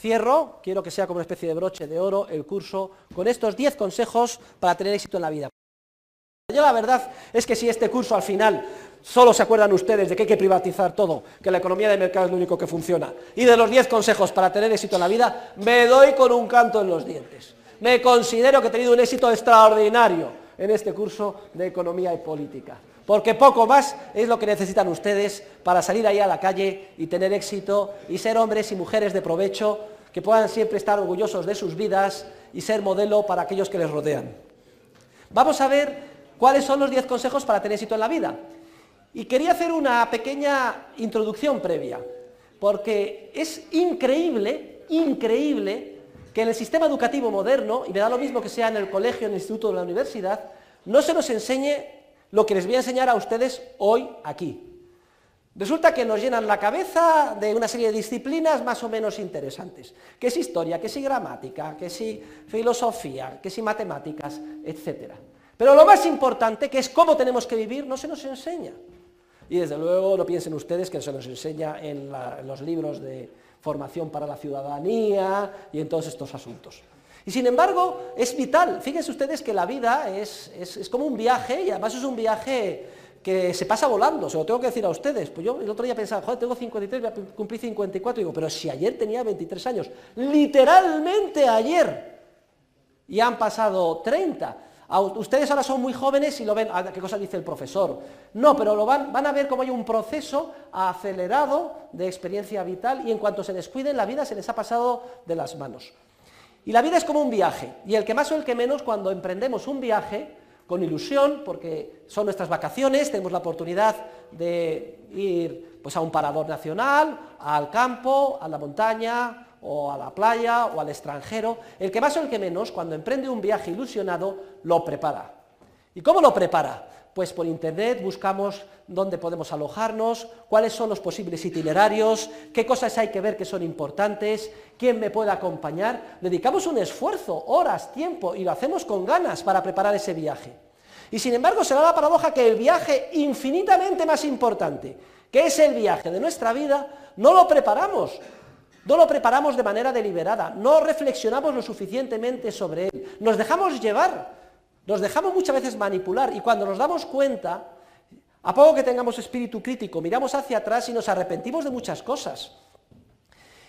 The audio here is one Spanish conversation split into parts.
cierro, quiero que sea como una especie de broche de oro el curso con estos 10 consejos para tener éxito en la vida. Yo la verdad es que si este curso al final solo se acuerdan ustedes de que hay que privatizar todo, que la economía de mercado es lo único que funciona, y de los 10 consejos para tener éxito en la vida, me doy con un canto en los dientes. Me considero que he tenido un éxito extraordinario en este curso de economía y política. Porque poco más es lo que necesitan ustedes para salir ahí a la calle y tener éxito y ser hombres y mujeres de provecho que puedan siempre estar orgullosos de sus vidas y ser modelo para aquellos que les rodean. Vamos a ver cuáles son los 10 consejos para tener éxito en la vida. Y quería hacer una pequeña introducción previa, porque es increíble, increíble que en el sistema educativo moderno, y me da lo mismo que sea en el colegio, en el instituto o en la universidad, no se nos enseñe lo que les voy a enseñar a ustedes hoy aquí. Resulta que nos llenan la cabeza de una serie de disciplinas más o menos interesantes, que es historia, que es gramática, que es filosofía, que es matemáticas, etc. Pero lo más importante, que es cómo tenemos que vivir, no se nos enseña. Y desde luego no piensen ustedes que se nos enseña en, los libros de formación para la ciudadanía y en todos estos asuntos. Y sin embargo, es vital. Fíjense ustedes que la vida es, es, como un viaje y además es un viaje que se pasa volando, se lo tengo que decir a ustedes. Pues yo el otro día pensaba, joder, tengo 53, voy a cumplir 54, y digo, pero si ayer tenía 23 años, literalmente ayer, y han pasado 30. Ustedes ahora son muy jóvenes y lo ven, ah, ¿qué cosa dice el profesor? No, pero lo van, van a ver cómo hay un proceso acelerado de experiencia vital y en cuanto se descuiden, la vida se les ha pasado de las manos. Y la vida es como un viaje, y el que más o el que menos, cuando emprendemos un viaje, con ilusión, porque son nuestras vacaciones, tenemos la oportunidad de ir pues, a un parador nacional, al campo, a la montaña, o a la playa o al extranjero, el que más o el que menos, cuando emprende un viaje ilusionado, lo prepara. ¿Y cómo lo prepara? Pues por internet buscamos dónde podemos alojarnos, cuáles son los posibles itinerarios, qué cosas hay que ver que son importantes, quién me puede acompañar. Dedicamos un esfuerzo, horas, tiempo y lo hacemos con ganas para preparar ese viaje. Y sin embargo será la paradoja que el viaje infinitamente más importante, que es el viaje de nuestra vida, no lo preparamos, no lo preparamos de manera deliberada, no reflexionamos lo suficientemente sobre él, nos dejamos llevar, nos dejamos muchas veces manipular y cuando nos damos cuenta, a poco que tengamos espíritu crítico, miramos hacia atrás y nos arrepentimos de muchas cosas.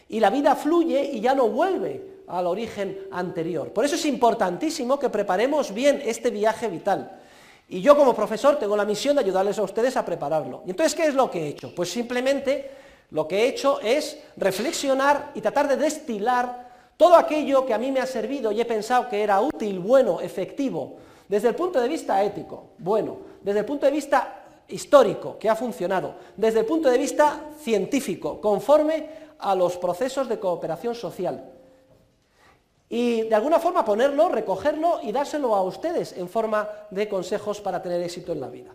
Y la vida fluye y ya no vuelve al origen anterior. Por eso es importantísimo que preparemos bien este viaje vital. Y yo como profesor tengo la misión de ayudarles a ustedes a prepararlo. Y entonces, ¿qué es lo que he hecho? Pues simplemente lo que he hecho es reflexionar y tratar de destilar todo aquello que a mí me ha servido y he pensado que era útil, bueno, efectivo, desde el punto de vista ético, bueno, desde el punto de vista histórico, que ha funcionado, desde el punto de vista científico, conforme a los procesos de cooperación social. Y de alguna forma ponerlo, recogerlo y dárselo a ustedes en forma de consejos para tener éxito en la vida.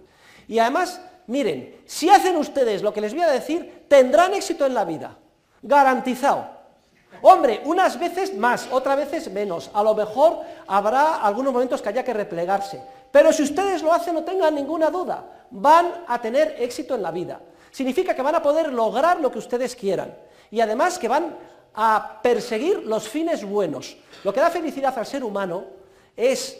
Y además miren, si hacen ustedes lo que les voy a decir, tendrán éxito en la vida, garantizado. Hombre, unas veces más, otras veces menos, a lo mejor habrá algunos momentos que haya que replegarse, pero si ustedes lo hacen no tengan ninguna duda, van a tener éxito en la vida. Significa que van a poder lograr lo que ustedes quieran y además que van a perseguir los fines buenos. Lo que da felicidad al ser humano es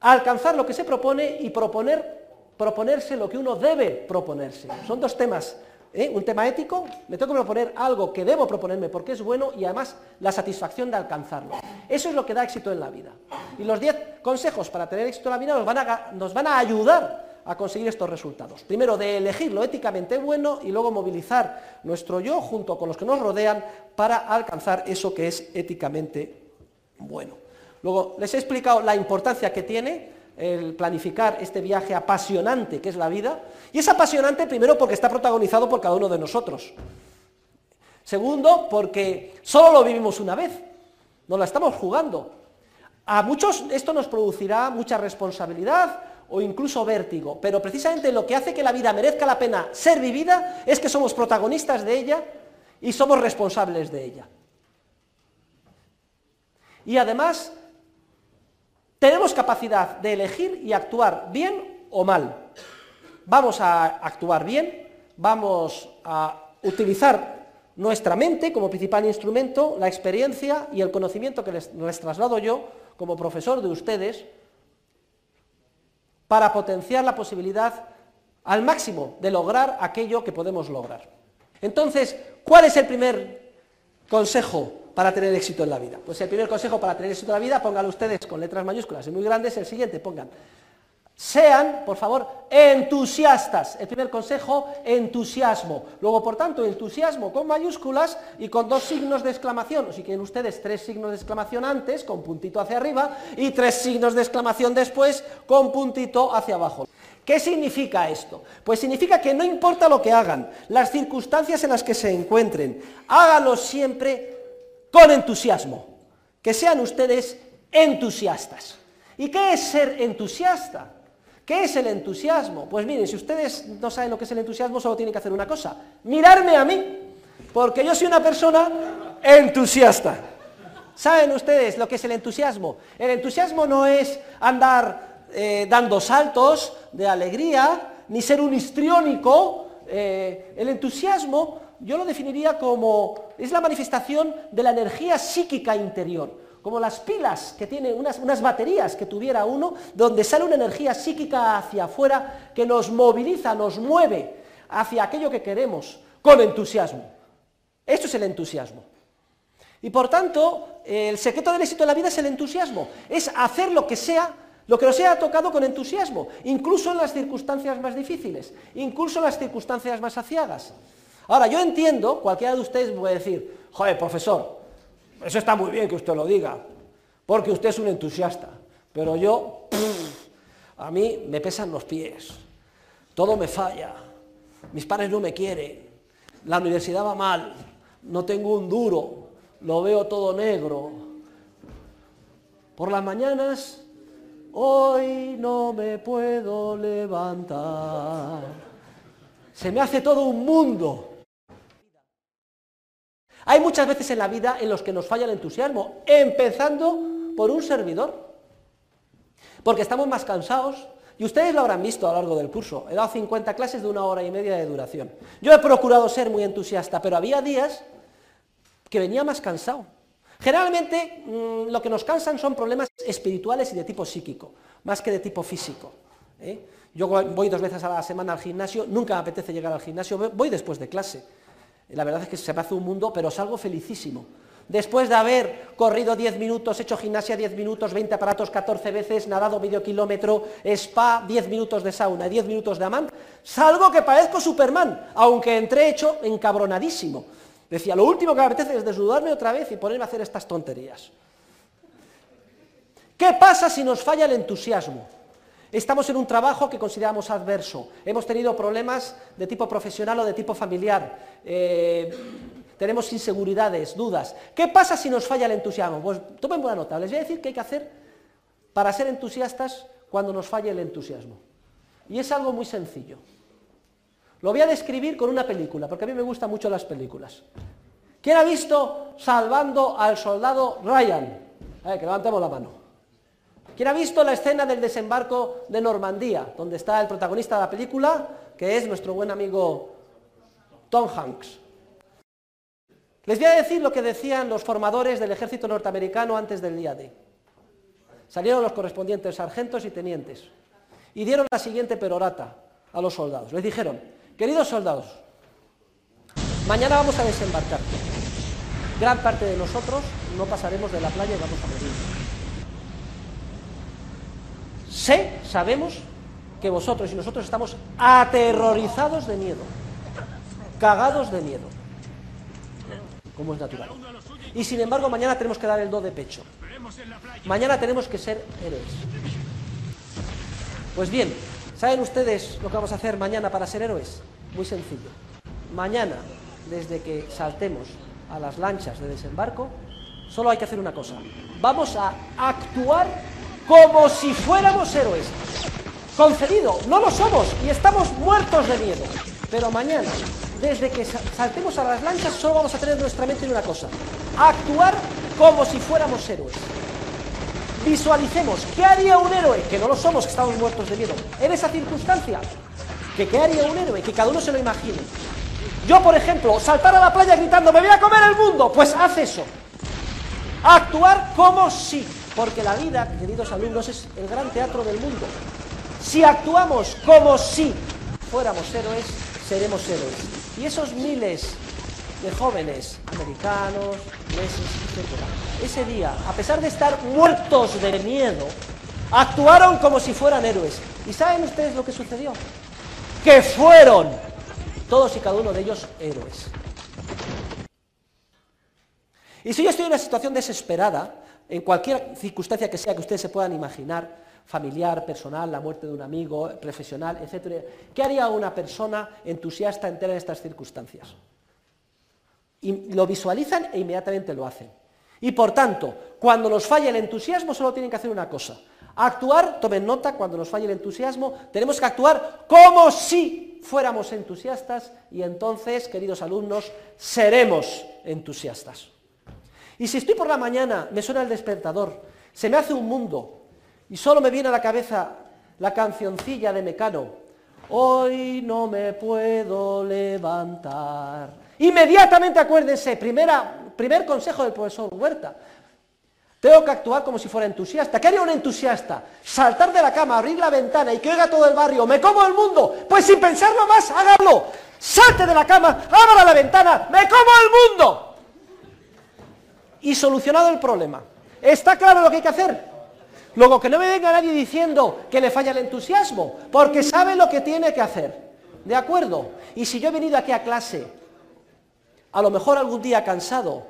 alcanzar lo que se propone y proponer proponerse lo que uno debe proponerse. Son dos temas. ¿Eh? Un tema ético, me tengo que proponer algo que debo proponerme porque es bueno y además la satisfacción de alcanzarlo. Eso es lo que da éxito en la vida. Y los diez consejos para tener éxito en la vida nos van a, nos van a ayudar a conseguir estos resultados. Primero, de elegir lo éticamente bueno y luego movilizar nuestro yo junto con los que nos rodean para alcanzar eso que es éticamente bueno. Luego, les he explicado la importancia que tiene el planificar este viaje apasionante que es la vida. Y es apasionante primero porque está protagonizado por cada uno de nosotros. Segundo, porque solo lo vivimos una vez, nos la estamos jugando. A muchos esto nos producirá mucha responsabilidad o incluso vértigo, pero precisamente lo que hace que la vida merezca la pena ser vivida es que somos protagonistas de ella y somos responsables de ella. Y además tenemos capacidad de elegir y actuar bien o mal. Vamos a actuar bien, vamos a utilizar nuestra mente como principal instrumento, la experiencia y el conocimiento que les, traslado yo como profesor de ustedes para potenciar la posibilidad al máximo de lograr aquello que podemos lograr. Entonces, ¿cuál es el primer consejo para tener éxito en la vida? Pues el primer consejo para tener éxito en la vida, pónganlo ustedes con letras mayúsculas y muy grandes, el siguiente, pongan sean, por favor, entusiastas. El primer consejo, entusiasmo. Luego, por tanto, entusiasmo con mayúsculas y con dos signos de exclamación. Si quieren ustedes tres signos de exclamación antes, con puntito hacia arriba, y tres signos de exclamación después, con puntito hacia abajo. ¿Qué significa esto? Pues significa que no importa lo que hagan, las circunstancias en las que se encuentren, háganlo siempre con entusiasmo. Que sean ustedes entusiastas. ¿Y qué es ser entusiasta? ¿Qué es el entusiasmo? Pues miren, si ustedes no saben lo que es el entusiasmo, solo tienen que hacer una cosa, mirarme a mí, porque yo soy una persona entusiasta. ¿Saben ustedes lo que es el entusiasmo? El entusiasmo no es andar eh, dando saltos de alegría, ni ser un histriónico. Eh, el entusiasmo yo lo definiría como, es la manifestación de la energía psíquica interior como las pilas que tiene unas, unas, baterías que tuviera uno, donde sale una energía psíquica hacia afuera que nos moviliza, nos mueve hacia aquello que queremos, con entusiasmo. Esto es el entusiasmo. Y por tanto, el secreto del éxito de la vida es el entusiasmo, es hacer lo que sea, lo que nos haya tocado con entusiasmo, incluso en las circunstancias más difíciles, incluso en las circunstancias más aciagas. Ahora, yo entiendo, cualquiera de ustedes puede decir, joder, profesor, eso está muy bien que usted lo diga, porque usted es un entusiasta, pero yo, a mí me pesan los pies, todo me falla, mis padres no me quieren, la universidad va mal, no tengo un duro, lo veo todo negro. Por las mañanas, hoy no me puedo levantar. Se me hace todo un mundo. Hay muchas veces en la vida en los que nos falla el entusiasmo, empezando por un servidor. Porque estamos más cansados, y ustedes lo habrán visto a lo largo del curso. He dado 50 clases de una hora y media de duración. Yo he procurado ser muy entusiasta, pero había días que venía más cansado. Generalmente mm, lo que nos cansan son problemas espirituales y de tipo psíquico, más que de tipo físico. ¿eh? Yo voy dos veces a la semana al gimnasio, nunca me apetece llegar al gimnasio, voy después de clase. La verdad es que se me hace un mundo, pero salgo felicísimo. Después de haber corrido 10 minutos, hecho gimnasia 10 minutos, 20 aparatos 14 veces, nadado medio kilómetro, spa, 10 minutos de sauna, 10 minutos de amant, salgo que parezco Superman, aunque entré hecho encabronadísimo. Decía, lo último que me apetece es desnudarme otra vez y ponerme a hacer estas tonterías. ¿Qué pasa si nos falla el entusiasmo? Estamos en un trabajo que consideramos adverso. Hemos tenido problemas de tipo profesional o de tipo familiar. Eh, tenemos inseguridades, dudas. ¿Qué pasa si nos falla el entusiasmo? Pues tomen buena nota. Les voy a decir qué hay que hacer para ser entusiastas cuando nos falle el entusiasmo. Y es algo muy sencillo. Lo voy a describir con una película, porque a mí me gustan mucho las películas. ¿Quién ha visto Salvando al Soldado Ryan? Ver, que levantemos la mano. ¿Quién ha visto la escena del desembarco de Normandía, donde está el protagonista de la película, que es nuestro buen amigo Tom Hanks? Les voy a decir lo que decían los formadores del ejército norteamericano antes del día D. Salieron los correspondientes sargentos y tenientes y dieron la siguiente perorata a los soldados. Les dijeron, queridos soldados, mañana vamos a desembarcar. Gran parte de nosotros no pasaremos de la playa y vamos a morir. Sé, sabemos, que vosotros y nosotros estamos aterrorizados de miedo, cagados de miedo, como es natural. Y sin embargo, mañana tenemos que dar el do de pecho. Mañana tenemos que ser héroes. Pues bien, ¿saben ustedes lo que vamos a hacer mañana para ser héroes? Muy sencillo. Mañana, desde que saltemos a las lanchas de desembarco, solo hay que hacer una cosa. Vamos a actuar como si fuéramos héroes. Concedido, no lo somos y estamos muertos de miedo. Pero mañana, desde que saltemos a las lanchas, solo vamos a tener nuestra mente en una cosa. Actuar como si fuéramos héroes. Visualicemos, ¿qué haría un héroe? Que no lo somos, que estamos muertos de miedo. En esa circunstancia, ¿que ¿qué haría un héroe? Que cada uno se lo imagine. Yo, por ejemplo, saltar a la playa gritando, me voy a comer el mundo, pues haz eso. Actuar como si, porque la vida, queridos alumnos, es el gran teatro del mundo. Si actuamos como si fuéramos héroes, seremos héroes. Y esos miles de jóvenes americanos, ingleses, etc., ese día, a pesar de estar muertos de miedo, actuaron como si fueran héroes. ¿Y saben ustedes lo que sucedió? Que fueron todos y cada uno de ellos héroes. Y si yo estoy en una situación desesperada, en cualquier circunstancia que sea que ustedes se puedan imaginar, familiar, personal, la muerte de un amigo, profesional, etc., ¿qué haría una persona entusiasta entera en estas circunstancias? Y lo visualizan e inmediatamente lo hacen. Y por tanto, cuando nos falla el entusiasmo, solo tienen que hacer una cosa. Actuar, tomen nota, cuando nos falle el entusiasmo, tenemos que actuar como si fuéramos entusiastas y entonces, queridos alumnos, seremos entusiastas. Y si estoy por la mañana, me suena el despertador, se me hace un mundo y solo me viene a la cabeza la cancioncilla de Mecano, hoy no me puedo levantar. Inmediatamente acuérdense, primera, primer consejo del profesor Huerta, tengo que actuar como si fuera entusiasta. ¿Qué haría un entusiasta? Saltar de la cama, abrir la ventana y que oiga todo el barrio, ¡me como el mundo! Pues sin pensarlo más, hágalo. Salte de la cama, abra la ventana, ¡me como el mundo! Y solucionado el problema. ¿Está claro lo que hay que hacer? Luego, que no me venga nadie diciendo que le falla el entusiasmo, porque sabe lo que tiene que hacer. ¿De acuerdo? Y si yo he venido aquí a clase, a lo mejor algún día cansado,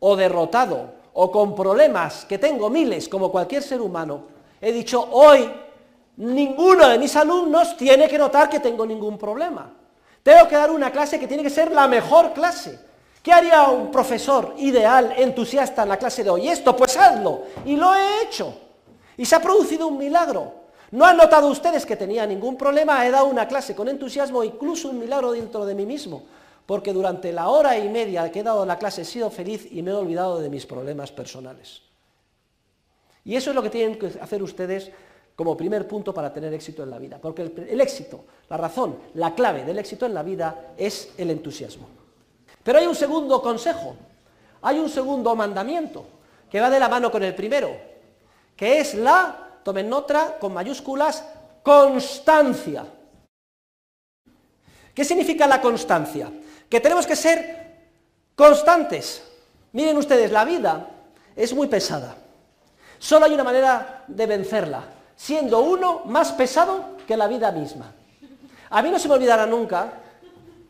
o derrotado, o con problemas, que tengo miles, como cualquier ser humano, he dicho, hoy ninguno de mis alumnos tiene que notar que tengo ningún problema. Tengo que dar una clase que tiene que ser la mejor clase. ¿Qué haría un profesor ideal, entusiasta en la clase de hoy? Esto, pues hazlo. Y lo he hecho. Y se ha producido un milagro. No han notado ustedes que tenía ningún problema, he dado una clase con entusiasmo, incluso un milagro dentro de mí mismo, porque durante la hora y media que he dado la clase he sido feliz y me he olvidado de mis problemas personales. Y eso es lo que tienen que hacer ustedes como primer punto para tener éxito en la vida, porque el, el éxito, la razón, la clave del éxito en la vida es el entusiasmo. Pero hay un segundo consejo, hay un segundo mandamiento, que va de la mano con el primero, que es la, tomen nota, con mayúsculas, constancia. ¿Qué significa la constancia? Que tenemos que ser constantes. Miren ustedes, la vida es muy pesada. Solo hay una manera de vencerla, siendo uno más pesado que la vida misma. A mí no se me olvidará nunca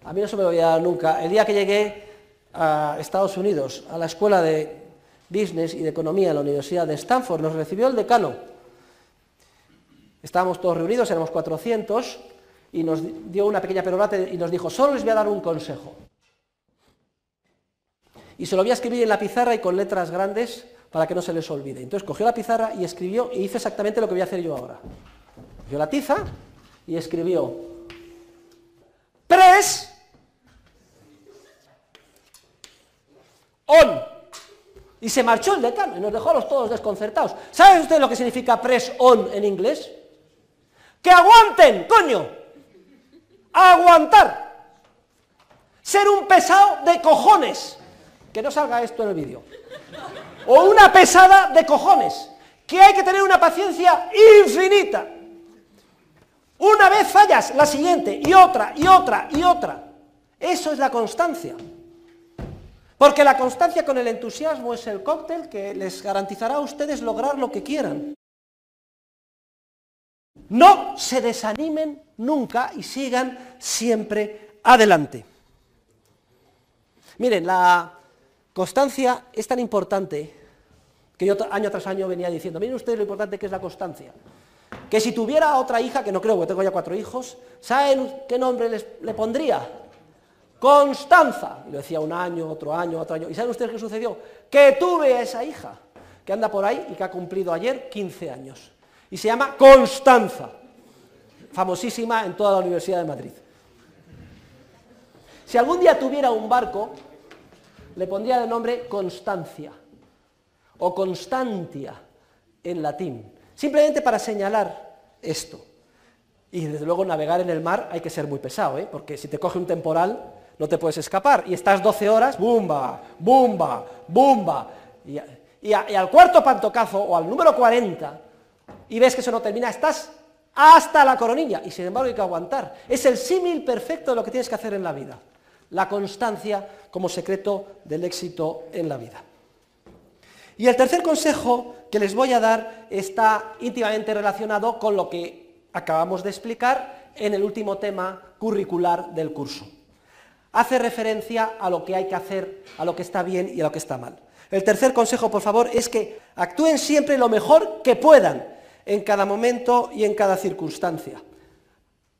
a mí no se me olvidará nunca, el día que llegué a Estados Unidos, a la escuela de Business y de Economía en la Universidad de Stanford, nos recibió el decano. Estábamos todos reunidos, éramos 400, y nos dio una pequeña perorata y nos dijo, solo les voy a dar un consejo. Y se lo voy a escribir en la pizarra y con letras grandes para que no se les olvide. Entonces cogió la pizarra y escribió y hizo exactamente lo que voy a hacer yo ahora. Cogió la tiza y escribió, tres on. Y se marchó el decano y nos dejó a los todos desconcertados. ¿Saben ustedes lo que significa press on en inglés? ¡Que aguanten, coño! ¡Aguantar! Ser un pesado de cojones. Que no salga esto en el vídeo. O una pesada de cojones. Que hay que tener una paciencia infinita. Una vez fallas, la siguiente, y otra, y otra, y otra. Eso es la constancia. Porque la constancia con el entusiasmo es el cóctel que les garantizará a ustedes lograr lo que quieran. No se desanimen nunca y sigan siempre adelante. Miren, la constancia es tan importante que yo año tras año venía diciendo, miren ustedes lo importante que es la constancia. Que si tuviera otra hija, que no creo, que tengo ya cuatro hijos, ¿saben qué nombre les, le pondría? Constanza. Y lo decía un año, otro año, otro año. ¿Y saben ustedes qué sucedió? Que tuve a esa hija, que anda por ahí y que ha cumplido ayer 15 años. Y se llama Constanza, famosísima en toda la Universidad de Madrid. Si algún día tuviera un barco, le pondría de nombre Constancia o Constantia en latín, simplemente para señalar esto. Y desde luego navegar en el mar hay que ser muy pesado, ¿eh? porque si te coge un temporal, no te puedes escapar. Y estás 12 horas, bumba, bumba, bumba. Y, y al cuarto pantocazo, o al número 40, y ves que eso no termina, estás hasta la coronilla, y sin embargo hay que aguantar. Es el símil perfecto de lo que tienes que hacer en la vida. La constancia como secreto del éxito en la vida. Y el tercer consejo que les voy a dar está íntimamente relacionado con lo que acabamos de explicar en el último tema curricular del curso. Hace referencia a lo que hay que hacer, a lo que está bien y a lo que está mal. El tercer consejo, por favor, es que actúen siempre lo mejor que puedan en cada momento y en cada circunstancia.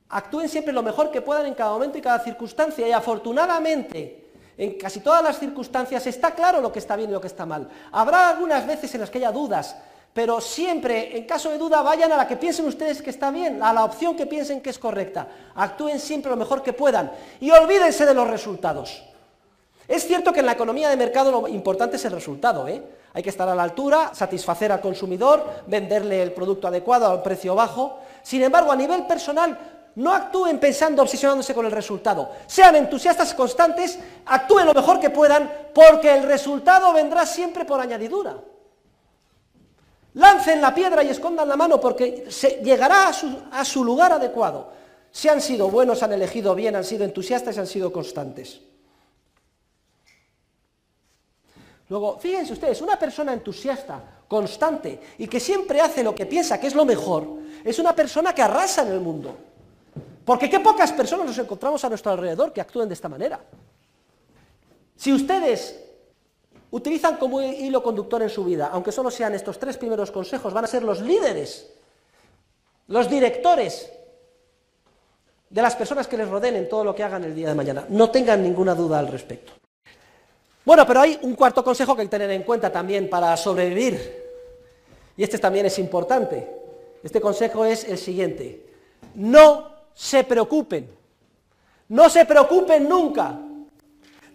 Actúen siempre lo mejor que puedan en cada momento y cada circunstancia y afortunadamente en casi todas las circunstancias está claro lo que está bien y lo que está mal. Habrá algunas veces en las que haya dudas, pero siempre, en caso de duda, vayan a la que piensen ustedes que está bien, a la opción que piensen que es correcta. Actúen siempre lo mejor que puedan y olvídense de los resultados. Es cierto que en la economía de mercado lo importante es el resultado, ¿eh? Hay que estar a la altura, satisfacer al consumidor, venderle el producto adecuado a un precio bajo. Sin embargo, a nivel personal, no actúen pensando, obsesionándose con el resultado. Sean entusiastas constantes, actúen lo mejor que puedan, porque el resultado vendrá siempre por añadidura. Lancen la piedra y escondan la mano porque llegará a su, a su lugar adecuado. Si han sido buenos, han elegido bien, han sido entusiastas y han sido constantes. Luego, fíjense ustedes, una persona entusiasta, constante y que siempre hace lo que piensa que es lo mejor, es una persona que arrasa en el mundo. Porque qué pocas personas nos encontramos a nuestro alrededor que actúen de esta manera. Si ustedes utilizan como hilo conductor en su vida, aunque solo sean estos tres primeros consejos, van a ser los líderes, los directores de las personas que les rodeen en todo lo que hagan el día de mañana. No tengan ninguna duda al respecto. Bueno, pero hay un cuarto consejo que hay que tener en cuenta también para sobrevivir. Y este también es importante. Este consejo es el siguiente. No se preocupen. No se preocupen nunca.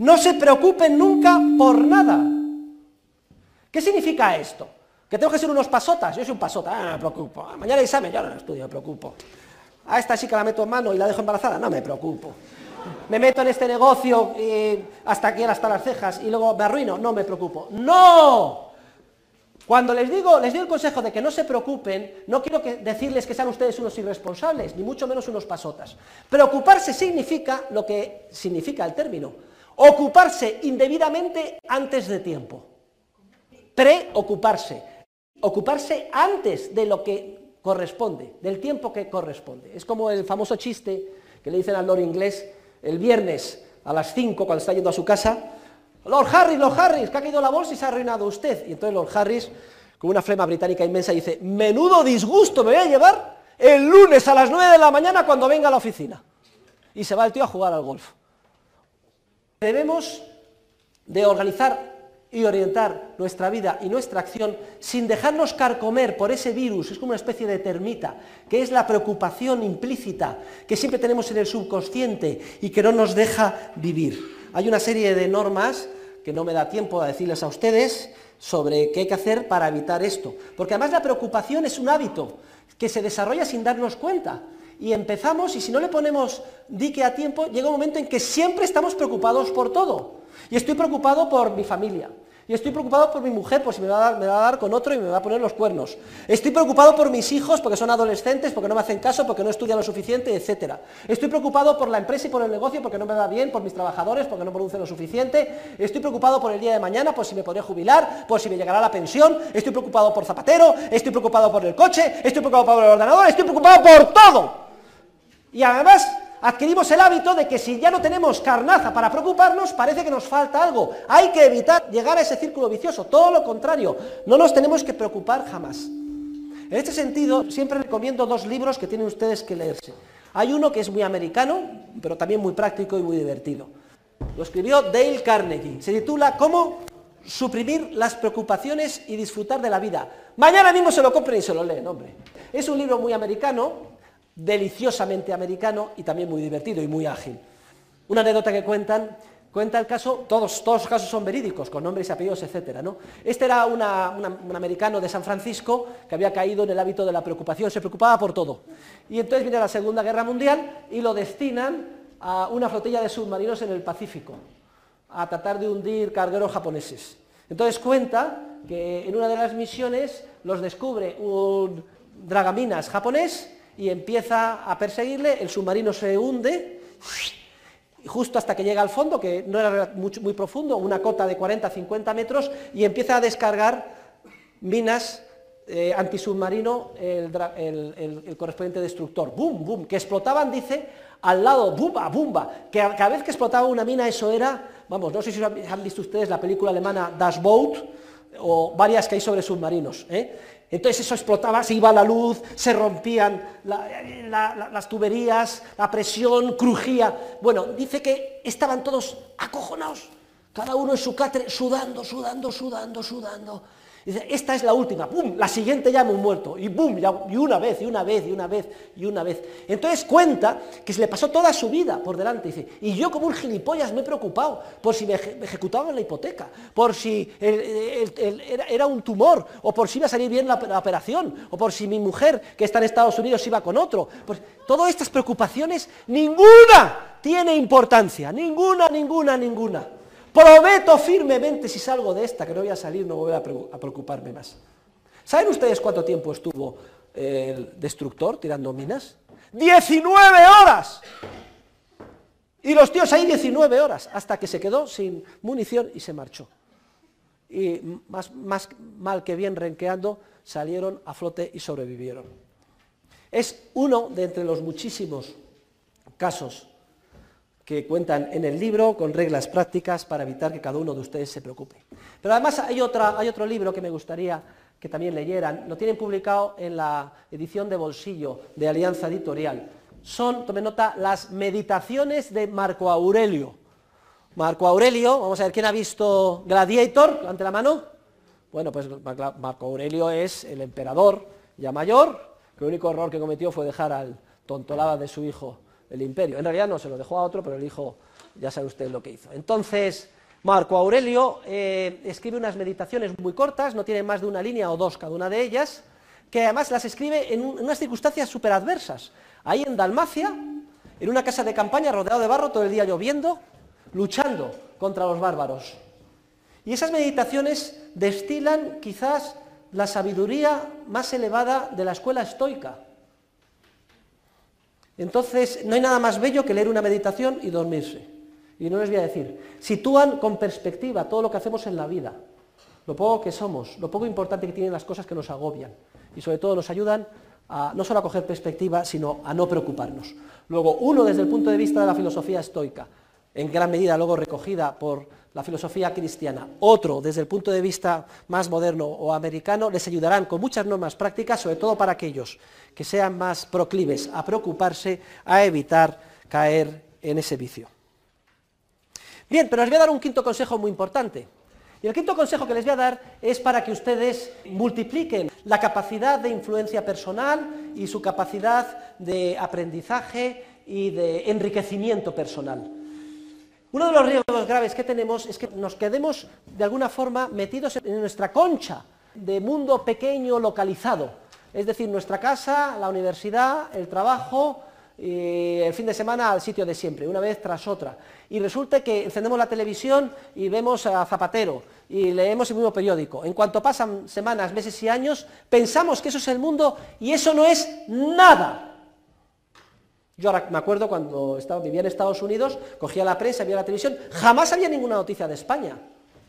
No se preocupen nunca por nada. ¿Qué significa esto? Que tengo que ser unos pasotas. Yo soy un pasota, ah, no me preocupo. Mañana hay examen, yo no estudio, me preocupo. A esta chica la meto en mano y la dejo embarazada, no me preocupo me meto en este negocio hasta aquí, hasta las cejas, y luego me arruino, no me preocupo. ¡No! Cuando les digo, les doy el consejo de que no se preocupen, no quiero decirles que sean ustedes unos irresponsables, ni mucho menos unos pasotas. Preocuparse significa lo que significa el término, ocuparse indebidamente antes de tiempo. Preocuparse, ocuparse antes de lo que corresponde, del tiempo que corresponde. Es como el famoso chiste que le dicen al loro inglés, el viernes a las 5 cuando está yendo a su casa, Lord Harris, Lord Harris, que ha caído la bolsa y se ha arruinado usted. Y entonces Lord Harris, con una flema británica inmensa, dice, menudo disgusto me voy a llevar el lunes a las 9 de la mañana cuando venga a la oficina. Y se va el tío a jugar al golf. Debemos de organizar y orientar nuestra vida y nuestra acción sin dejarnos carcomer por ese virus, es como una especie de termita, que es la preocupación implícita que siempre tenemos en el subconsciente y que no nos deja vivir. Hay una serie de normas que no me da tiempo a decirles a ustedes sobre qué hay que hacer para evitar esto, porque además la preocupación es un hábito que se desarrolla sin darnos cuenta. Y empezamos, y si no le ponemos dique a tiempo, llega un momento en que siempre estamos preocupados por todo. Y estoy preocupado por mi familia. Y estoy preocupado por mi mujer, por si me va, a dar, con otro y me va a poner los cuernos. Estoy preocupado por mis hijos porque son adolescentes, porque no me hacen caso, porque no estudian lo suficiente, etc. Estoy preocupado por la empresa y por el negocio porque no me va bien, por mis trabajadores, porque no producen lo suficiente. Estoy preocupado por el día de mañana, por si me podré jubilar, por si me llegará la pensión. Estoy preocupado por Zapatero, estoy preocupado por el coche, estoy preocupado por el ordenador, estoy preocupado por todo. Y además adquirimos el hábito de que si ya no tenemos carnaza para preocuparnos, parece que nos falta algo. Hay que evitar llegar a ese círculo vicioso, todo lo contrario, no nos tenemos que preocupar jamás. En este sentido, siempre recomiendo dos libros que tienen ustedes que leerse. Hay uno que es muy americano, pero también muy práctico y muy divertido. Lo escribió Dale Carnegie. Se titula ¿Cómo suprimir las preocupaciones y disfrutar de la vida? Mañana mismo se lo compren y se lo leen, hombre. Es un libro muy americano, deliciosamente americano y también muy divertido y muy ágil. Una anécdota que cuentan, cuenta el caso, todos, todos los casos son verídicos, con nombres y apellidos, etcétera, ¿no? Este era un americano de San Francisco que había caído en el hábito de la preocupación, se preocupaba por todo. Y entonces viene la Segunda Guerra Mundial y lo destinan a una flotilla de submarinos en el Pacífico, a tratar de hundir cargueros japoneses. Entonces cuenta que en una de las misiones los descubre un dragaminas japonés y empieza a perseguirle, el submarino se hunde, justo hasta que llega al fondo, que no era muy, profundo, una cota de 40-50 metros, y empieza a descargar minas eh, antisubmarino el, correspondiente destructor. ¡Bum, bum! Que explotaban, dice, al lado, ¡bumba, bumba! Que cada vez que explotaba una mina eso era, vamos, no sé si han visto ustedes la película alemana Das Boot, o varias que hay sobre submarinos. ¿eh? Entonces eso explotaba, se iba la luz, se rompían las tuberías, la presión crujía. Bueno, dice que estaban todos acojonados, cada uno en su catre, sudando, sudando, sudando, sudando. Dice, esta es la última, ¡pum! La siguiente ya hemos muerto, y ¡pum! y una vez, y una vez, y una vez, y una vez. Entonces cuenta que se le pasó toda su vida por delante, dice, y yo como un gilipollas me he preocupado por si me ejecutaban la hipoteca, por si era un tumor, o por si iba a salir bien la, operación, o por si mi mujer, que está en Estados Unidos, iba con otro. Pues todas estas preocupaciones, ninguna tiene importancia, ninguna, ninguna, ninguna. Prometo firmemente si salgo de esta, que no voy a salir, no voy a preocuparme más. ¿Saben ustedes cuánto tiempo estuvo el destructor tirando minas? ¡19 horas! Y los tíos ahí 19 horas, hasta que se quedó sin munición y se marchó. Y más, más mal que bien renqueando, salieron a flote y sobrevivieron. Es uno de entre los muchísimos casos que cuentan en el libro con reglas prácticas para evitar que cada uno de ustedes se preocupe. Pero además hay, otra, hay otro libro que me gustaría que también leyeran, lo tienen publicado en la edición de bolsillo de Alianza Editorial. Son, tome nota, las meditaciones de Marco Aurelio. Marco Aurelio, vamos a ver, ¿quién ha visto Gladiator? Ante la mano. Bueno, pues Marco Aurelio es el emperador ya mayor, que el único error que cometió fue dejar al tontolada de su hijo el imperio. En realidad no, se lo dejó a otro, pero el hijo, ya sabe usted lo que hizo. Entonces, Marco Aurelio eh, escribe unas meditaciones muy cortas, no tienen más de una línea o dos cada una de ellas, que además las escribe en, unas circunstancias súper adversas. Ahí en Dalmacia, en una casa de campaña rodeado de barro, todo el día lloviendo, luchando contra los bárbaros. Y esas meditaciones destilan quizás la sabiduría más elevada de la escuela estoica. Entonces, no hay nada más bello que leer una meditación y dormirse. Y no les voy a decir, sitúan con perspectiva todo lo que hacemos en la vida, lo poco que somos, lo poco importante que tienen las cosas que nos agobian. Y sobre todo nos ayudan a, no solo a coger perspectiva, sino a no preocuparnos. Luego, uno desde el punto de vista de la filosofía estoica, en gran medida luego recogida por la filosofía cristiana, otro desde el punto de vista más moderno o americano, les ayudarán con muchas normas prácticas, sobre todo para aquellos que sean más proclives a preocuparse, a evitar caer en ese vicio. Bien, pero les voy a dar un quinto consejo muy importante. Y el quinto consejo que les voy a dar es para que ustedes multipliquen la capacidad de influencia personal y su capacidad de aprendizaje y de enriquecimiento personal. Uno de los riesgos graves que tenemos es que nos quedemos de alguna forma metidos en nuestra concha de mundo pequeño localizado. Es decir, nuestra casa, la universidad, el trabajo, y el fin de semana al sitio de siempre, una vez tras otra. Y resulta que encendemos la televisión y vemos a Zapatero y leemos el mismo periódico. En cuanto pasan semanas, meses y años, pensamos que eso es el mundo y eso no es nada. Yo ahora me acuerdo cuando estaba, vivía en Estados Unidos, cogía la prensa, veía la televisión, jamás había ninguna noticia de España.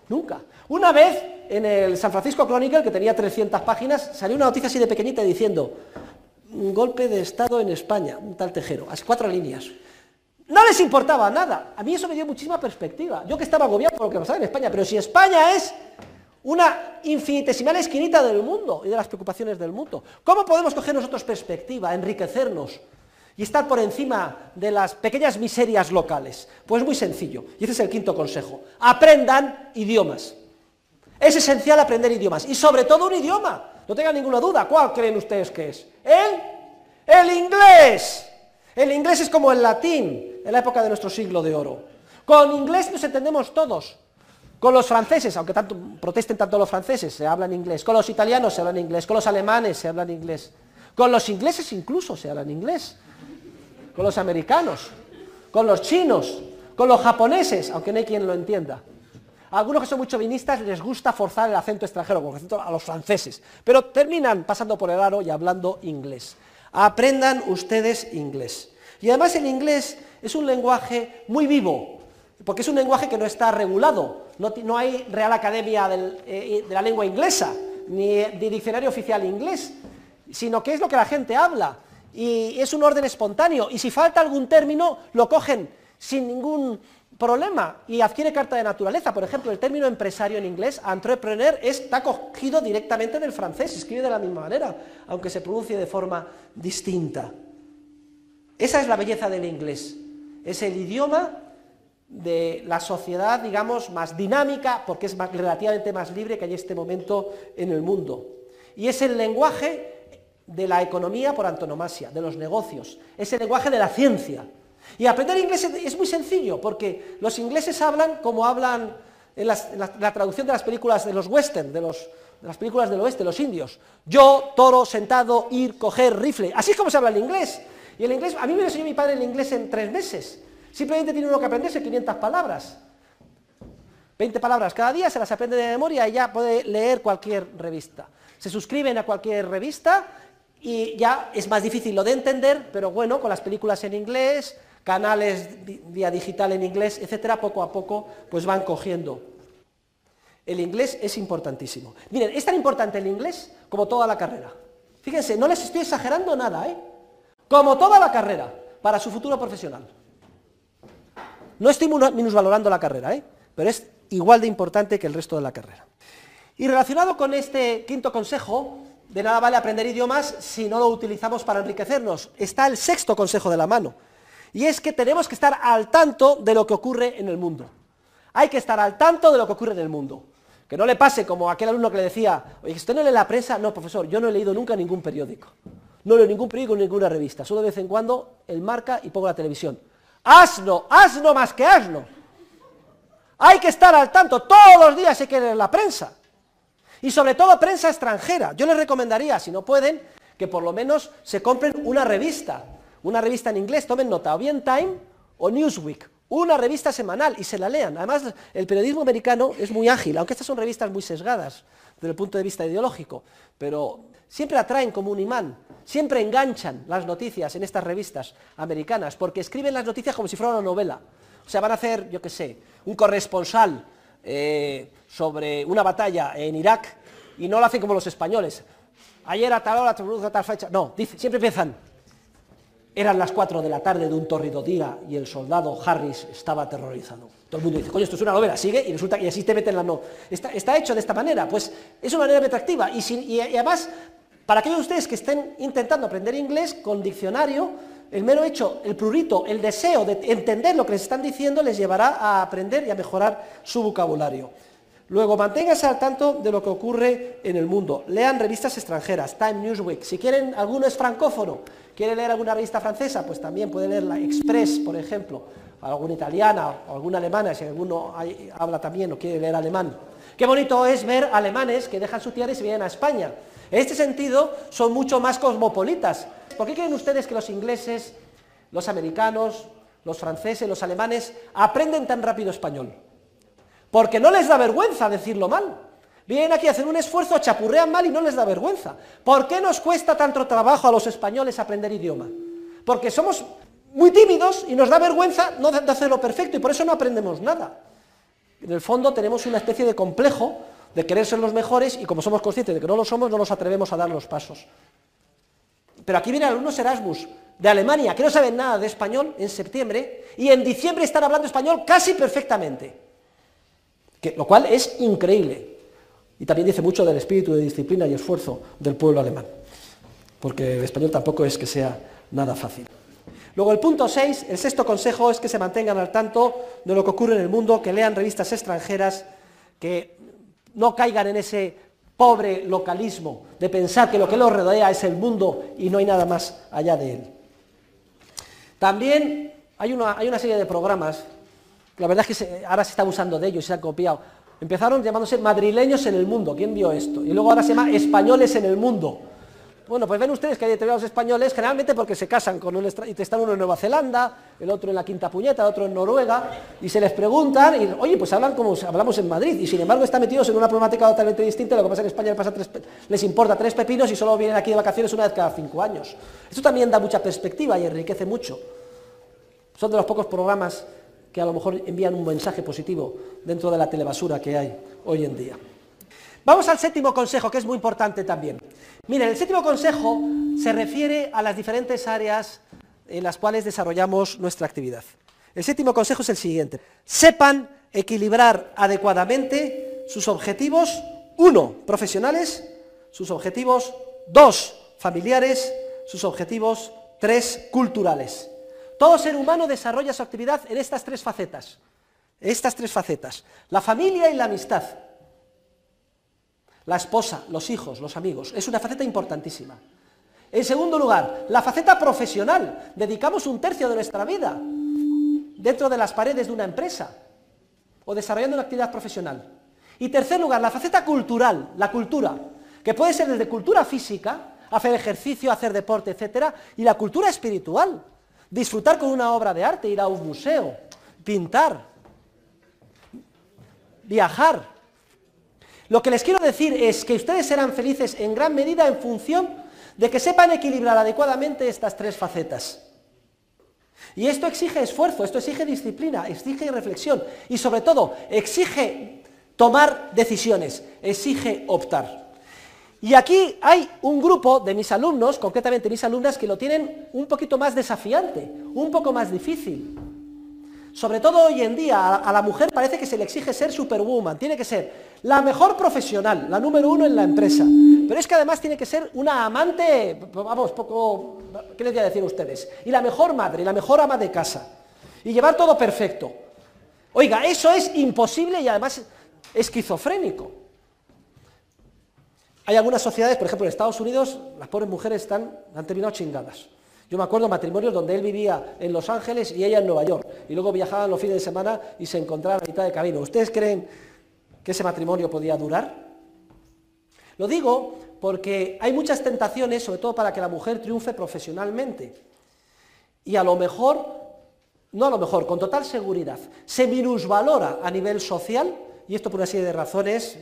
Nunca. Una vez en el San Francisco Chronicle, que tenía 300 páginas, salió una noticia así de pequeñita diciendo un golpe de Estado en España, un tal tejero, a cuatro líneas. No les importaba nada. A mí eso me dio muchísima perspectiva. Yo que estaba agobiado por lo que pasaba en España, pero si España es una infinitesimal esquinita del mundo y de las preocupaciones del mundo, ¿cómo podemos coger nosotros perspectiva, enriquecernos? Y estar por encima de las pequeñas miserias locales? Pues muy sencillo, y ese es el quinto consejo. Aprendan idiomas. Es esencial aprender idiomas, y sobre todo un idioma. No tengan ninguna duda, ¿cuál creen ustedes que es? El, el inglés. El inglés es como el latín en la época de nuestro siglo de oro. Con inglés nos entendemos todos. Con los franceses, aunque tanto, protesten tanto los franceses, se habla en inglés. Con los italianos se habla en inglés. Con los alemanes se habla en inglés. Con los ingleses incluso se habla en inglés con los americanos. con los chinos, con los japoneses, aunque no hay quien lo entienda. A algunos que son mucho chauvinistas les gusta forzar el acento extranjero, con acento a los franceses, pero terminan pasando por el aro y hablando inglés. Aprendan ustedes inglés. Y además el inglés es un lenguaje muy vivo, porque es un lenguaje que no está regulado, no, hay Real Academia eh, de la Lengua Inglesa, ni de diccionario oficial inglés, sino que es lo que la gente habla, y es un orden espontáneo, y si falta algún término, lo cogen sin ningún problema y adquiere carta de naturaleza. Por ejemplo, el término empresario en inglés, entrepreneur, está cogido directamente del francés, se escribe de la misma manera, aunque se pronuncie de forma distinta. Esa es la belleza del inglés, es el idioma de la sociedad, digamos, más dinámica, porque es relativamente más libre que hay este momento en el mundo. Y es el lenguaje de la economía por antonomasia, de los negocios, es el lenguaje de la ciencia. Y aprender inglés es muy sencillo, porque los ingleses hablan como hablan en, la, traducción de las películas de los western, de, de las películas del oeste, los indios. Yo, toro, sentado, ir, coger, rifle. Así es como se habla el inglés. Y el inglés, a mí me enseñó mi padre el inglés en tres meses. Simplemente tiene uno que aprenderse 500 palabras. 20 palabras cada día, se las aprende de memoria y ya puede leer cualquier revista. Se suscriben a cualquier revista y ya es más difícil lo de entender, pero bueno, con las películas en inglés, canales vía digital en inglés, etcétera, poco a poco pues van cogiendo. El inglés es importantísimo. Miren, es tan importante el inglés como toda la carrera. Fíjense, no les estoy exagerando nada, ¿eh? Como toda la carrera, para su futuro profesional. No estoy minusvalorando la carrera, ¿eh? pero es igual de importante que el resto de la carrera. Y relacionado con este quinto consejo, de nada vale aprender idiomas si no lo utilizamos para enriquecernos. Está el sexto consejo de la mano, y es que tenemos que estar al tanto de lo que ocurre en el mundo. Hay que estar al tanto de lo que ocurre en el mundo. Que no le pase como aquel alumno que le decía, oye, ¿usted no la prensa? No, profesor, yo no he leído nunca ningún periódico. No leo ningún periódico ni ninguna revista. Solo de vez en cuando el marca y pongo la televisión. Asno, asno más que asno. Hay que estar al tanto, todos los días hay que leer la prensa. Y sobre todo prensa extranjera. Yo les recomendaría, si no pueden, que por lo menos se compren una revista. Una revista en inglés, tomen nota, o bien Time o Newsweek. Una revista semanal y se la lean. Además, el periodismo americano es muy ágil, aunque estas son revistas muy sesgadas desde el punto de vista ideológico, pero siempre atraen como un imán, siempre enganchan las noticias en estas revistas americanas, porque escriben las noticias como si fuera una novela. O sea, van a hacer, yo qué sé, un corresponsal eh, sobre una batalla en Irak y no lo hacen como los españoles. Ayer a tal hora, a tal fecha. No, dice, siempre empiezan. Eran las 4 de la tarde de un torrido día y el soldado Harris estaba aterrorizado. Todo el mundo dice, coño, esto es una novela, sigue, y resulta que así te meten la no. Está, hecho de esta manera, pues es una manera atractiva. Y, y además para aquellos de ustedes que estén intentando aprender inglés con diccionario, el mero hecho, el prurito, el deseo de entender lo que les están diciendo les llevará a aprender y a mejorar su vocabulario. Luego, manténganse al tanto de lo que ocurre en el mundo. Lean revistas extranjeras, Time Newsweek. Si quieren, alguno es francófono, quiere leer alguna revista francesa, pues también puede leer la Express, por ejemplo, alguna italiana o alguna alemana, si alguno habla también o quiere leer alemán. Qué bonito es ver alemanes que dejan su tierra y se vienen a España. En este sentido, son mucho más cosmopolitas. ¿Por qué creen ustedes que los ingleses, los americanos, los franceses, los alemanes aprenden tan rápido español? Porque no les da vergüenza decirlo mal. Vienen aquí a hacer un esfuerzo, chapurrean mal y no les da vergüenza. ¿Por qué nos cuesta tanto trabajo a los españoles aprender idioma? Porque somos muy tímidos y nos da vergüenza no hacerlo perfecto y por eso no aprendemos nada. En el fondo tenemos una especie de complejo de querer ser los mejores y como somos conscientes de que no lo somos, no nos atrevemos a dar los pasos. Pero aquí vienen alumnos Erasmus de Alemania que no saben nada de español en septiembre y en diciembre están hablando español casi perfectamente, lo cual es increíble. Y también dice mucho del espíritu de disciplina y esfuerzo del pueblo alemán, porque el español tampoco es que sea nada fácil. Luego el punto 6, el sexto consejo es que se mantengan al tanto de lo que ocurre en el mundo, que lean revistas extranjeras, que no caigan en ese pobre localismo de pensar que lo que los rodea es el mundo y no hay nada más allá de él. También hay una, hay una serie de programas, la verdad es que ahora se está usando de ellos, se han copiado. Empezaron llamándose madrileños en el mundo, ¿quién vio esto? Y luego ahora se llama españoles en el mundo. Bueno, pues ven ustedes que hay determinados españoles, generalmente porque se casan con un y están uno en Nueva Zelanda, el otro en la Quinta Puñeta, el otro en Noruega, y se les preguntan, y oye, pues hablan como hablamos en Madrid, y sin embargo están metidos en una problemática totalmente distinta, lo que pasa en España les importa tres pepinos y solo vienen aquí de vacaciones una vez cada cinco años. Esto también da mucha perspectiva y enriquece mucho. Son de los pocos programas que a lo mejor envían un mensaje positivo dentro de la telebasura que hay hoy en día. Vamos al séptimo consejo, que es muy importante también. Miren, el séptimo consejo se refiere a las diferentes áreas en las cuales desarrollamos nuestra actividad. El séptimo consejo es el siguiente. Sepan equilibrar adecuadamente sus objetivos, uno, profesionales, sus objetivos, dos, familiares, sus objetivos, tres, culturales. Todo ser humano desarrolla su actividad en estas tres facetas. Estas tres facetas. La familia y la amistad. La esposa, los hijos, los amigos. Es una faceta importantísima. En segundo lugar, la faceta profesional. Dedicamos un tercio de nuestra vida dentro de las paredes de una empresa o desarrollando una actividad profesional. Y tercer lugar, la faceta cultural, la cultura, que puede ser desde cultura física, hacer ejercicio, hacer deporte, etcétera, y la cultura espiritual, disfrutar con una obra de arte, ir a un museo, pintar, viajar. Lo que les quiero decir es que ustedes serán felices en gran medida en función de que sepan equilibrar adecuadamente estas tres facetas. Y esto exige esfuerzo, esto exige disciplina, exige reflexión y sobre todo exige tomar decisiones, exige optar. Y aquí hay un grupo de mis alumnos, concretamente mis alumnas, que lo tienen un poquito más desafiante, un poco más difícil. Sobre todo hoy en día a, la mujer parece que se le exige ser superwoman, tiene que ser la mejor profesional, la número uno en la empresa. Pero es que además tiene que ser una amante, vamos, poco, ¿qué les voy a decir a ustedes? Y la mejor madre, la mejor ama de casa. Y llevar todo perfecto. Oiga, eso es imposible y además esquizofrénico. Hay algunas sociedades, por ejemplo en Estados Unidos, las pobres mujeres están, han terminado chingadas. Yo me acuerdo matrimonios donde él vivía en Los Ángeles y ella en Nueva York. Y luego viajaban los fines de semana y se encontraban a mitad de camino. ¿Ustedes creen que ese matrimonio podía durar? Lo digo porque hay muchas tentaciones, sobre todo para que la mujer triunfe profesionalmente. Y a lo mejor, no a lo mejor, con total seguridad, se minusvalora a nivel social, y esto por una serie de razones,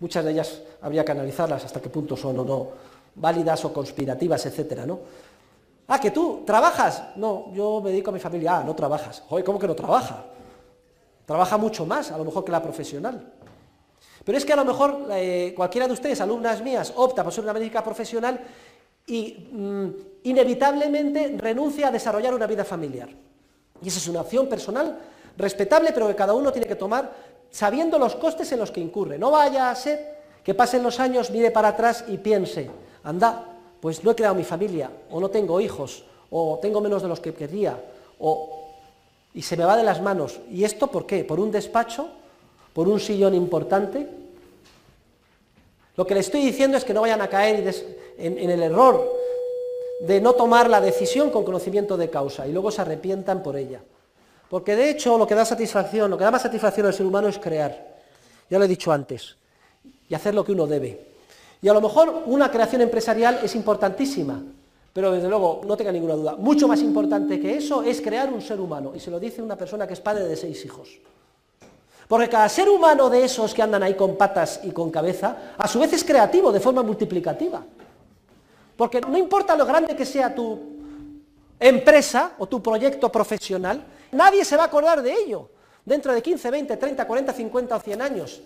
muchas de ellas habría que analizarlas hasta qué punto son o no válidas o conspirativas, etcétera, ¿no? Ah, que tú trabajas. No, yo me dedico a mi familia. Ah, no trabajas. Joder, ¿cómo que no trabaja? Trabaja mucho más, a lo mejor que la profesional. Pero es que a lo mejor eh, cualquiera de ustedes, alumnas mías, opta por ser una médica profesional y mm, inevitablemente renuncia a desarrollar una vida familiar. Y esa es una opción personal respetable, pero que cada uno tiene que tomar sabiendo los costes en los que incurre. No vaya a ser que pasen los años, mire para atrás y piense, anda, pues no he creado mi familia, o no tengo hijos, o tengo menos de los que quería, o... y se me va de las manos. ¿Y esto por qué? ¿Por un despacho? ¿Por un sillón importante? Lo que le estoy diciendo es que no vayan a caer en, en el error de no tomar la decisión con conocimiento de causa y luego se arrepientan por ella. Porque de hecho lo que da satisfacción, lo que da más satisfacción al ser humano es crear. Ya lo he dicho antes. Y hacer lo que uno debe. Y a lo mejor una creación empresarial es importantísima, pero desde luego, no tenga ninguna duda, mucho más importante que eso es crear un ser humano. Y se lo dice una persona que es padre de seis hijos. Porque cada ser humano de esos que andan ahí con patas y con cabeza, a su vez es creativo de forma multiplicativa. Porque no importa lo grande que sea tu empresa o tu proyecto profesional, nadie se va a acordar de ello dentro de 15, 20, 30, 40, 50 o 100 años.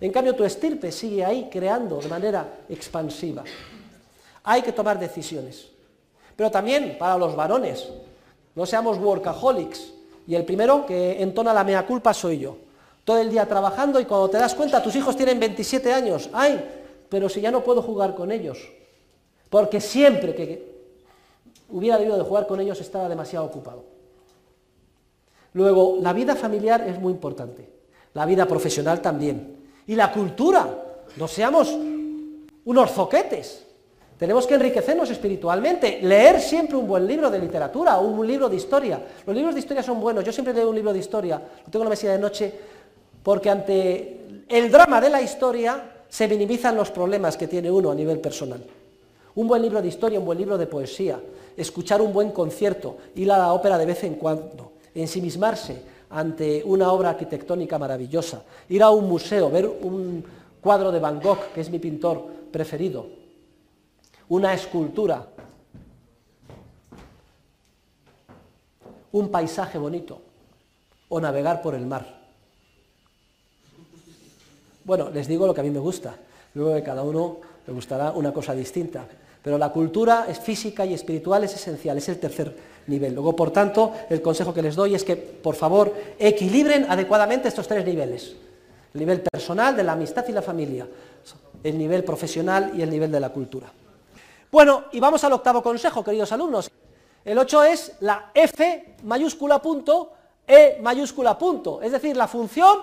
En cambio, tu estirpe sigue ahí creando de manera expansiva. Hay que tomar decisiones. Pero también para los varones, no seamos workaholics. Y el primero que entona la mea culpa soy yo. Todo el día trabajando y cuando te das cuenta, tus hijos tienen 27 años. ¡Ay! Pero si ya no puedo jugar con ellos. Porque siempre que hubiera debido de jugar con ellos estaba demasiado ocupado. Luego, la vida familiar es muy importante. La vida profesional también. Y la cultura. No seamos unos zoquetes. Tenemos que enriquecernos espiritualmente, leer siempre un buen libro de literatura o un libro de historia. Los libros de historia son buenos, yo siempre leo un libro de historia, lo tengo en la mesilla de noche, porque ante el drama de la historia se minimizan los problemas que tiene uno a nivel personal. Un buen libro de historia, un buen libro de poesía, escuchar un buen concierto, ir a la ópera de vez en cuando, ensimismarse ante una obra arquitectónica maravillosa, ir a un museo, ver un cuadro de Van Gogh, que es mi pintor preferido, una escultura, un paisaje bonito. O navegar por el mar. Bueno, les digo lo que a mí me gusta, luego que cada uno le gustará una cosa distinta. Pero la cultura es física y espiritual es esencial, es el tercer Luego, por tanto, el consejo que les doy es que, por favor, equilibren adecuadamente estos tres niveles. El nivel personal, de la amistad y la familia, el nivel profesional y el nivel de la cultura. Bueno, y vamos al octavo consejo, queridos alumnos. El 8 es la F mayúscula punto, E mayúscula punto, es decir, la función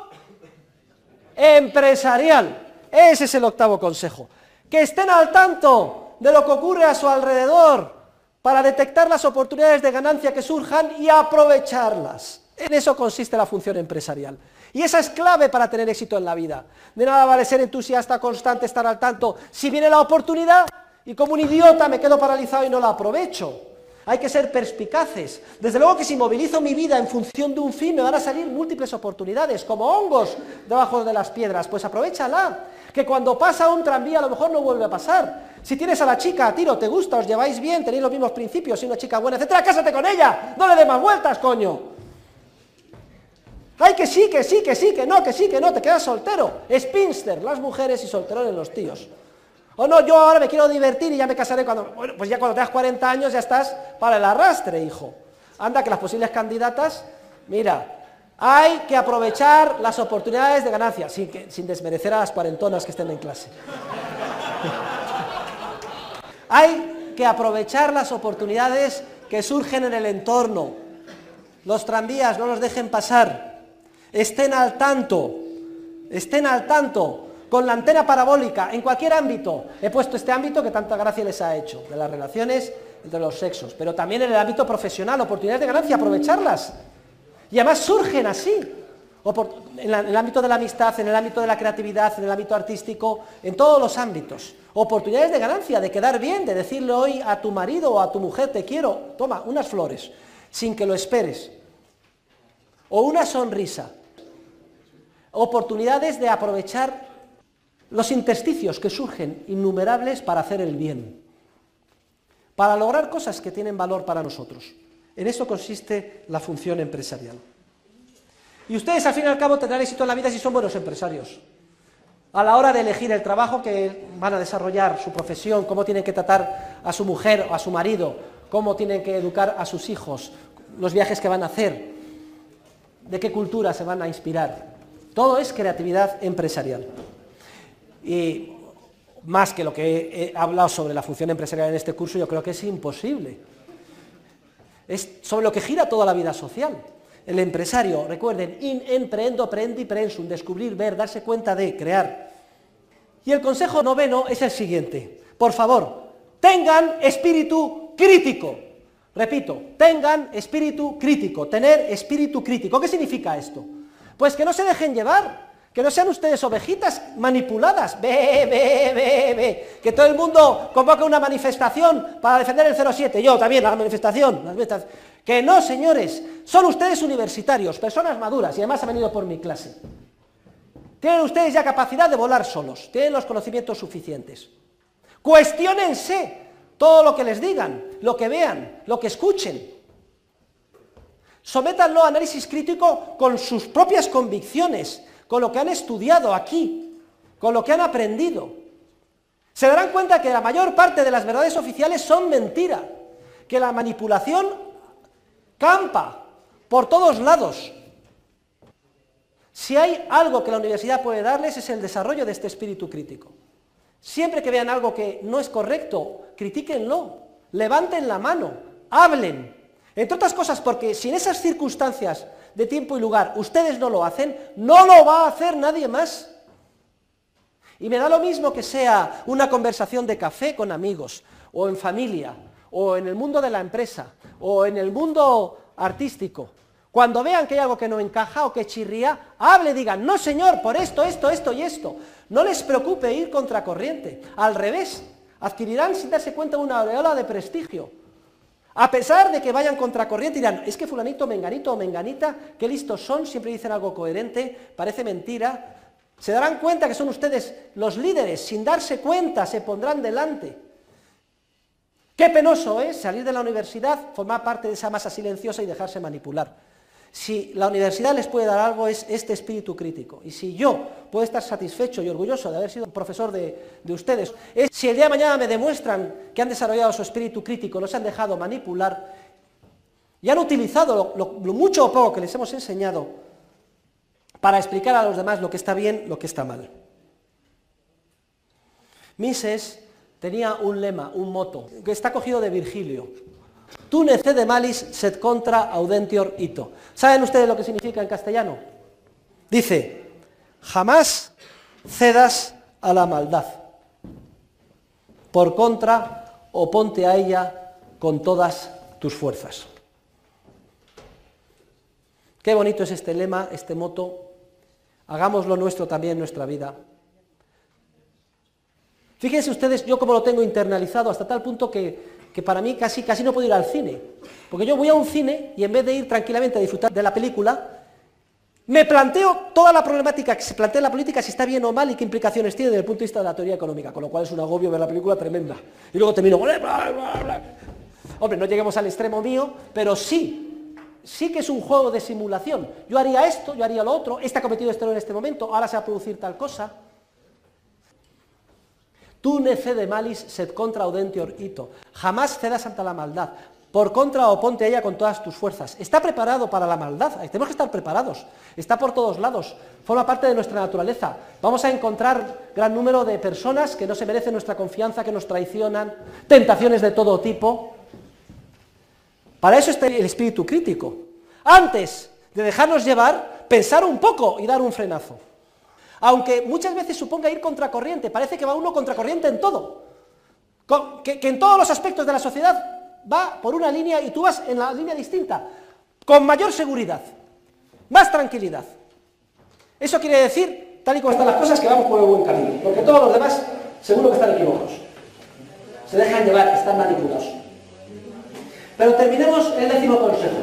empresarial. Ese es el octavo consejo. Que estén al tanto de lo que ocurre a su alrededor para detectar las oportunidades de ganancia que surjan y aprovecharlas. En eso consiste la función empresarial. Y esa es clave para tener éxito en la vida. De nada vale ser entusiasta, constante, estar al tanto. Si viene la oportunidad y como un idiota me quedo paralizado y no la aprovecho. Hay que ser perspicaces. Desde luego que si movilizo mi vida en función de un fin me van a salir múltiples oportunidades, como hongos debajo de las piedras. Pues aprovechala. Que cuando pasa un tranvía a lo mejor no vuelve a pasar. Si tienes a la chica a tiro, te gusta, os lleváis bien, tenéis los mismos principios, si una chica buena, etcétera, cásate con ella. No le dé más vueltas, coño. Ay, que sí, que sí, que sí, que no, que sí, que no, te quedas soltero. Spinster, las mujeres y solterones los tíos. O no, yo ahora me quiero divertir y ya me casaré cuando... Bueno, pues ya cuando tengas 40 años ya estás para el arrastre, hijo. Anda, que las posibles candidatas, mira, hay que aprovechar las oportunidades de ganancia, sin, sin desmerecer a las cuarentonas que estén en clase. hay que aprovechar las oportunidades que surgen en el entorno. Los tranvías no los dejen pasar. Estén al tanto, estén al tanto con la antena parabólica, en cualquier ámbito. He puesto este ámbito que tanta gracia les ha hecho, de las relaciones entre los sexos, pero también en el ámbito profesional, oportunidades de ganancia, aprovecharlas. Y además surgen así, en, el ámbito de la amistad, en el ámbito de la creatividad, en el ámbito artístico, en todos los ámbitos. Oportunidades de ganancia, de quedar bien, de decirle hoy a tu marido o a tu mujer, te quiero, toma, unas flores, sin que lo esperes. O una sonrisa. Oportunidades de aprovechar los intersticios que surgen innumerables para hacer el bien, para lograr cosas que tienen valor para nosotros. En eso consiste la función empresarial. Y ustedes al fin y al cabo tendrán éxito en la vida si son buenos empresarios. A la hora de elegir el trabajo que van a desarrollar, su profesión, cómo tienen que tratar a su mujer o a su marido, cómo tienen que educar a sus hijos, los viajes que van a hacer, de qué cultura se van a inspirar. Todo es creatividad empresarial. Y más que lo que he hablado sobre la función empresarial en este curso, yo creo que es imposible. Es sobre lo que gira toda la vida social. El empresario, recuerden, in, emprendo, prendi, prensum, descubrir, ver, darse cuenta de, crear. Y el consejo noveno es el siguiente. Por favor, tengan espíritu crítico. Repito, tengan espíritu crítico, tener espíritu crítico. ¿Qué significa esto? Pues que no se dejen llevar que no sean ustedes ovejitas manipuladas. Ve, ve, ve, ve. Que todo el mundo convoque una manifestación para defender el 07. Yo también, la manifestación. Que no, señores. Son ustedes universitarios, personas maduras, y además han venido por mi clase. Tienen ustedes ya capacidad de volar solos. Tienen los conocimientos suficientes. Cuestiónense todo lo que les digan, lo que vean, lo que escuchen. Sométanlo a análisis crítico con sus propias convicciones con lo que han estudiado aquí, con lo que han aprendido. Se darán cuenta que la mayor parte de las verdades oficiales son mentira, que la manipulación campa por todos lados. Si hay algo que la universidad puede darles es el desarrollo de este espíritu crítico. Siempre que vean algo que no es correcto, critíquenlo, levanten la mano, hablen. Entre otras cosas porque si en esas circunstancias de tiempo y lugar, ustedes no lo hacen, no lo va a hacer nadie más. Y me da lo mismo que sea una conversación de café con amigos, o en familia, o en el mundo de la empresa, o en el mundo artístico. Cuando vean que hay algo que no encaja o que chirría, hable, digan, no señor, por esto, esto, esto y esto. No les preocupe ir contracorriente. Al revés, adquirirán sin darse cuenta una aureola de prestigio. A pesar de que vayan contracorriente, dirán, es que fulanito, menganito o menganita, qué listos son, siempre dicen algo coherente, parece mentira. Se darán cuenta que son ustedes los líderes, sin darse cuenta se pondrán delante. Qué penoso es salir de la universidad, formar parte de esa masa silenciosa y dejarse manipular. Si la universidad les puede dar algo es este espíritu crítico. Y si yo puedo estar satisfecho y orgulloso de haber sido profesor de, ustedes, es si el día de mañana me demuestran que han desarrollado su espíritu crítico, no se han dejado manipular y han utilizado lo, lo mucho o poco que les hemos enseñado para explicar a los demás lo que está bien, lo que está mal. Mises tenía un lema, un moto, que está cogido de Virgilio. Tu de malis sed contra audentior ito. ¿Saben ustedes lo que significa en castellano? Dice, jamás cedas a la maldad. Por contra, oponte a ella con todas tus fuerzas. Qué bonito es este lema, este moto. Hagámoslo nuestro también en nuestra vida. Fíjense ustedes, yo como lo tengo internalizado hasta tal punto que, para mí casi, casi no puedo ir al cine. Porque yo voy a un cine y en vez de ir tranquilamente a disfrutar de la película, me planteo toda la problemática que se plantea en la política, si está bien o mal y qué implicaciones tiene desde el punto de vista de la teoría económica, con lo cual es un agobio ver la película tremenda. Y luego termino, bla, bla, bla, hombre, no lleguemos al extremo mío, pero sí, sí que es un juego de simulación. Yo haría esto, yo haría lo otro, este ha cometido esto en este momento, ahora se va a producir tal cosa. Tú nece de malis sed contra audentior ito. Jamás cedas ante la maldad. Por contra oponte a ella con todas tus fuerzas. Está preparado para la maldad. Tenemos que estar preparados. Está por todos lados. Forma parte de nuestra naturaleza. Vamos a encontrar gran número de personas que no se merecen nuestra confianza, que nos traicionan, tentaciones de todo tipo. Para eso está el espíritu crítico. Antes de dejarnos llevar, pensar un poco y dar un frenazo. Aunque muchas veces suponga ir contracorriente, parece que va uno contracorriente en todo. Que, en todos los aspectos de la sociedad va por una línea y tú vas en la línea distinta, con mayor seguridad, más tranquilidad. Eso quiere decir, tal y como están las cosas, que vamos por el buen camino, porque todos los demás seguro que están equivocados. Se dejan llevar, están manipulados. Pero terminemos el décimo consejo.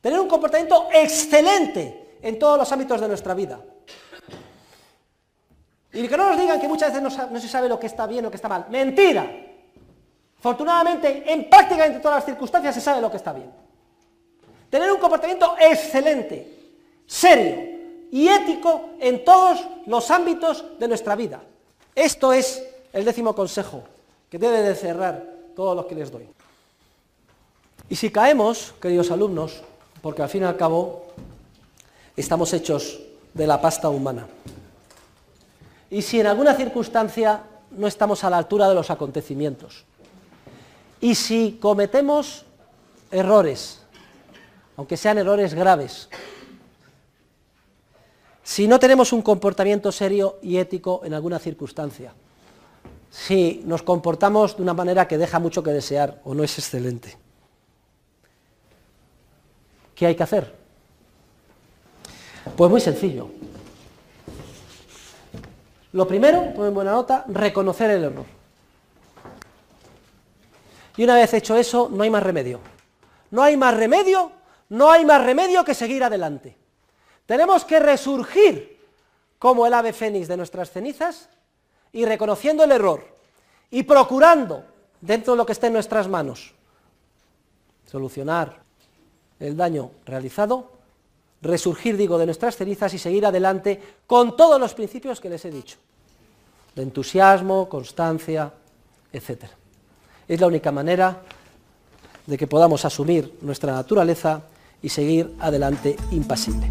Tener un comportamiento excelente en todos los ámbitos de nuestra vida. Y que no nos digan que muchas veces no, se sabe lo que está bien o lo que está mal. Mentira. Afortunadamente, en prácticamente todas las circunstancias se sabe lo que está bien. Tener un comportamiento excelente, serio y ético en todos los ámbitos de nuestra vida. Esto es el décimo consejo que debe de cerrar todos los que les doy. Y si caemos, queridos alumnos, porque al fin y al cabo estamos hechos de la pasta humana, y si en alguna circunstancia no estamos a la altura de los acontecimientos. Y si cometemos errores, aunque sean errores graves, si no tenemos un comportamiento serio y ético en alguna circunstancia, si nos comportamos de una manera que deja mucho que desear o no es excelente, ¿qué hay que hacer? Pues muy sencillo, lo primero, en buena nota, reconocer el error. Y una vez hecho eso, no hay más remedio. No hay más remedio, no hay más remedio que seguir adelante. Tenemos que resurgir como el ave fénix de nuestras cenizas y reconociendo el error y procurando, dentro de lo que esté en nuestras manos, solucionar el daño realizado, resurgir, digo, de nuestras cenizas y seguir adelante con todos los principios que les he dicho, de entusiasmo, constancia, etc. Es la única manera de que podamos asumir nuestra naturaleza y seguir adelante impasible.